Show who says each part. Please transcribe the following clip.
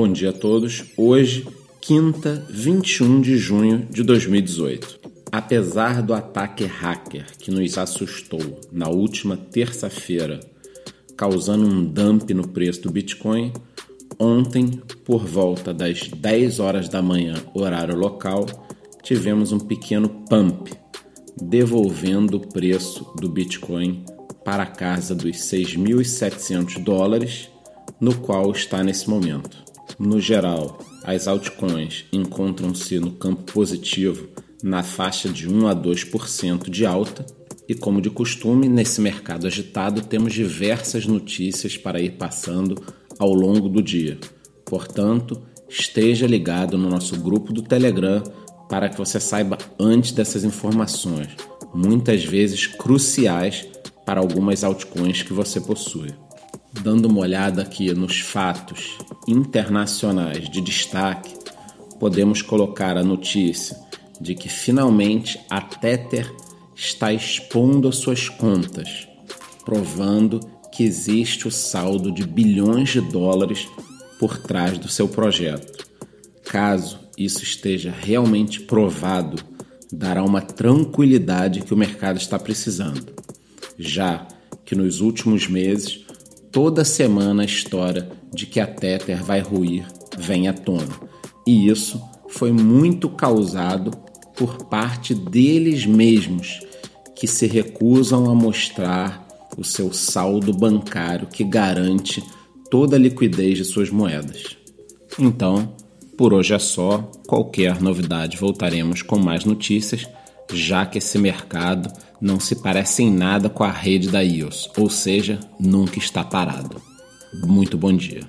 Speaker 1: Bom dia a todos. Hoje, quinta, 21 de junho de 2018. Apesar do ataque hacker que nos assustou na última terça-feira, causando um dump no preço do Bitcoin, ontem, por volta das 10 horas da manhã, horário local, tivemos um pequeno pump, devolvendo o preço do Bitcoin para a casa dos 6.700 dólares, no qual está nesse momento. No geral, as altcoins encontram-se no campo positivo na faixa de 1 a 2% de alta, e como de costume, nesse mercado agitado temos diversas notícias para ir passando ao longo do dia. Portanto, esteja ligado no nosso grupo do Telegram para que você saiba antes dessas informações, muitas vezes cruciais para algumas altcoins que você possui. Dando uma olhada aqui nos fatos internacionais de destaque, podemos colocar a notícia de que finalmente a Tether está expondo as suas contas, provando que existe o saldo de bilhões de dólares por trás do seu projeto. Caso isso esteja realmente provado, dará uma tranquilidade que o mercado está precisando já que nos últimos meses toda semana a história de que a Tether vai ruir vem à tona. E isso foi muito causado por parte deles mesmos, que se recusam a mostrar o seu saldo bancário que garante toda a liquidez de suas moedas. Então, por hoje é só. Qualquer novidade voltaremos com mais notícias já que esse mercado não se parece em nada com a rede da IOS, ou seja, nunca está parado. Muito bom dia.